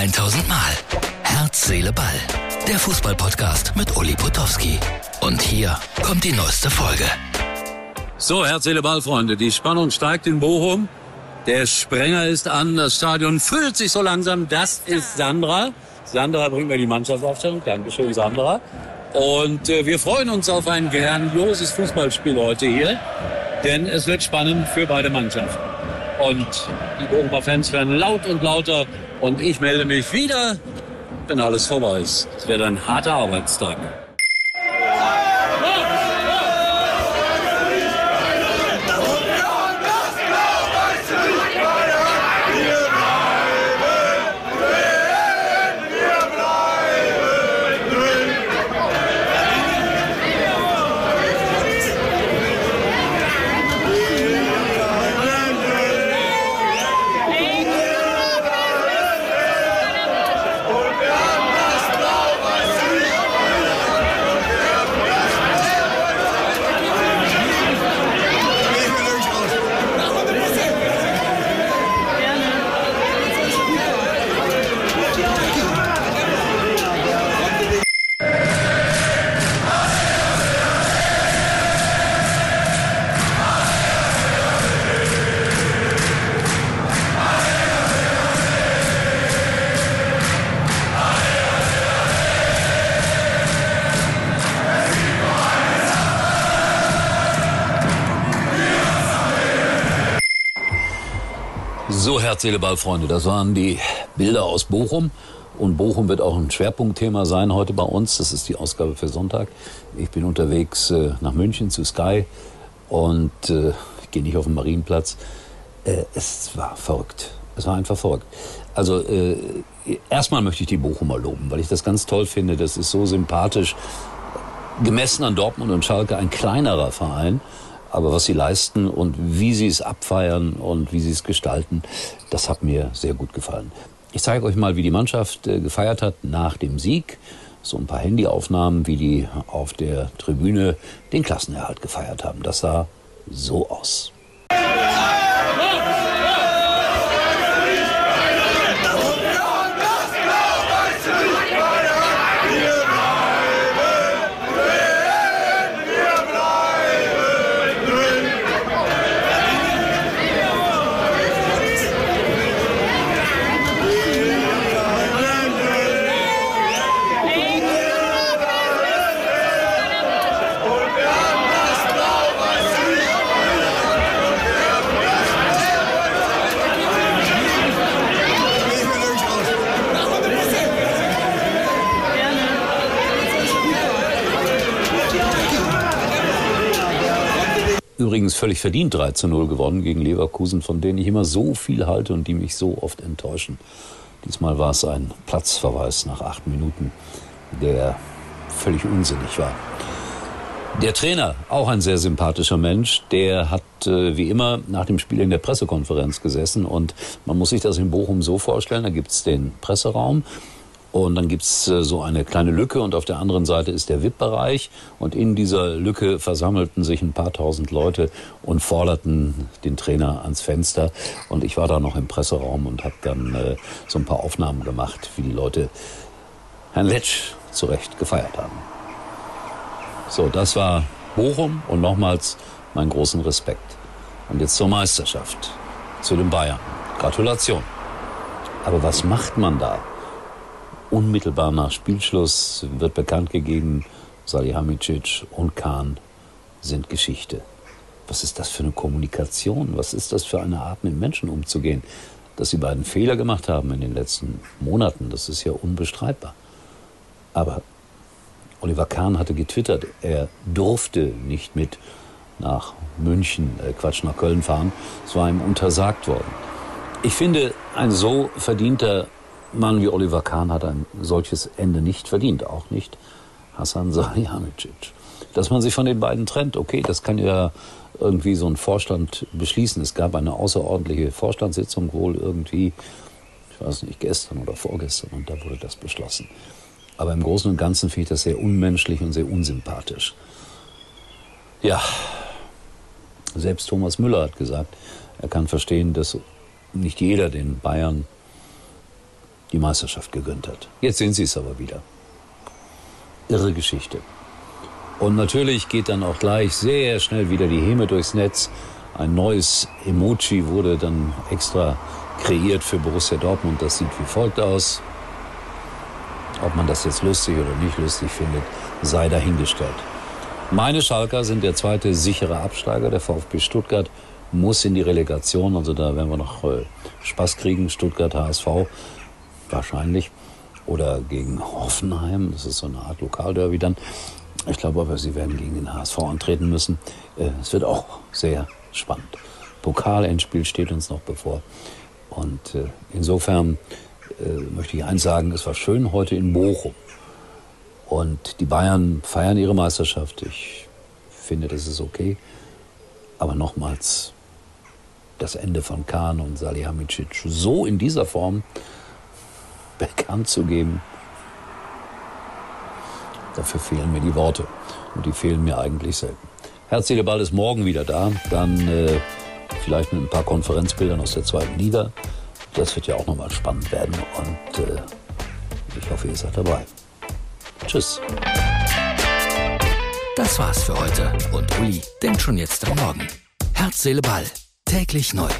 1000 Mal. Herz, Seele, Ball. Der Fußballpodcast mit Uli Potowski. Und hier kommt die neueste Folge. So, Herz, Seele, Ball, Freunde. Die Spannung steigt in Bochum. Der Sprenger ist an. Das Stadion füllt sich so langsam. Das ist Sandra. Sandra bringt mir die Mannschaftsaufstellung. Dankeschön, Sandra. Und äh, wir freuen uns auf ein grandioses Fußballspiel heute hier. Denn es wird spannend für beide Mannschaften. Und die Bochumer Fans werden laut und lauter. Und ich melde mich wieder, wenn alles vorbei ist. Es wird ein harter Arbeitstag. So, Herz, Seele, Ball, Freunde, das waren die Bilder aus Bochum. Und Bochum wird auch ein Schwerpunktthema sein heute bei uns. Das ist die Ausgabe für Sonntag. Ich bin unterwegs äh, nach München zu Sky und äh, ich gehe nicht auf den Marienplatz. Äh, es war verrückt. Es war einfach verrückt. Also äh, erstmal möchte ich die Bochumer loben, weil ich das ganz toll finde. Das ist so sympathisch. Gemessen an Dortmund und Schalke ein kleinerer Verein. Aber was sie leisten und wie sie es abfeiern und wie sie es gestalten, das hat mir sehr gut gefallen. Ich zeige euch mal, wie die Mannschaft äh, gefeiert hat nach dem Sieg. So ein paar Handyaufnahmen, wie die auf der Tribüne den Klassenerhalt gefeiert haben. Das sah so aus. Übrigens völlig verdient 3 zu 0 gewonnen gegen Leverkusen, von denen ich immer so viel halte und die mich so oft enttäuschen. Diesmal war es ein Platzverweis nach acht Minuten, der völlig unsinnig war. Der Trainer, auch ein sehr sympathischer Mensch, der hat äh, wie immer nach dem Spiel in der Pressekonferenz gesessen und man muss sich das in Bochum so vorstellen, da gibt's den Presseraum und dann gibt's äh, so eine kleine Lücke und auf der anderen Seite ist der VIP-Bereich. Und in dieser Lücke versammelten sich ein paar tausend Leute und forderten den Trainer ans Fenster. Und ich war da noch im Presseraum und habe dann äh, so ein paar Aufnahmen gemacht, wie die Leute Herrn Letsch zu Recht gefeiert haben. So, das war Bochum und nochmals meinen großen Respekt. Und jetzt zur Meisterschaft, zu den Bayern. Gratulation. Aber was macht man da? Unmittelbar nach Spielschluss wird bekannt gegeben, Salihamidzic und Kahn sind Geschichte. Was ist das für eine Kommunikation? Was ist das für eine Art, mit Menschen umzugehen? Dass sie beiden Fehler gemacht haben in den letzten Monaten, das ist ja unbestreitbar. Aber Oliver Kahn hatte getwittert, er durfte nicht mit nach München, äh Quatsch, nach Köln fahren. Es war ihm untersagt worden. Ich finde, ein so verdienter Mann wie Oliver Kahn hat ein solches Ende nicht verdient, auch nicht Hassan Salihamidzic. Dass man sich von den beiden trennt, okay, das kann ja irgendwie so ein Vorstand beschließen. Es gab eine außerordentliche Vorstandssitzung wohl irgendwie, ich weiß nicht, gestern oder vorgestern und da wurde das beschlossen. Aber im Großen und Ganzen finde ich das sehr unmenschlich und sehr unsympathisch. Ja, selbst Thomas Müller hat gesagt, er kann verstehen, dass nicht jeder den Bayern die Meisterschaft gegönnt hat. Jetzt sind sie es aber wieder. Irre Geschichte. Und natürlich geht dann auch gleich sehr schnell wieder die Häme durchs Netz. Ein neues Emoji wurde dann extra kreiert für Borussia Dortmund. Das sieht wie folgt aus. Ob man das jetzt lustig oder nicht lustig findet, sei dahingestellt. Meine Schalker sind der zweite sichere Absteiger. Der VfB Stuttgart muss in die Relegation. Also da werden wir noch äh, Spaß kriegen. Stuttgart HSV wahrscheinlich. Oder gegen Hoffenheim. Das ist so eine Art Lokalderby dann. Ich glaube aber, sie werden gegen den HSV antreten müssen. Äh, es wird auch sehr spannend. Pokalendspiel steht uns noch bevor. Und äh, insofern äh, möchte ich eins sagen, es war schön heute in Bochum. Und die Bayern feiern ihre Meisterschaft. Ich finde, das ist okay. Aber nochmals, das Ende von Kahn und Salihamidzic so in dieser Form bekannt zu geben, dafür fehlen mir die Worte. Und die fehlen mir eigentlich selten. Herzliche Ball ist morgen wieder da. Dann äh, vielleicht mit ein paar Konferenzbildern aus der zweiten Liga. Das wird ja auch nochmal spannend werden. Und äh, ich hoffe, ihr seid dabei. Tschüss. Das war's für heute. Und Uli denkt schon jetzt am Morgen. Herz, Seele, Ball. Täglich neu.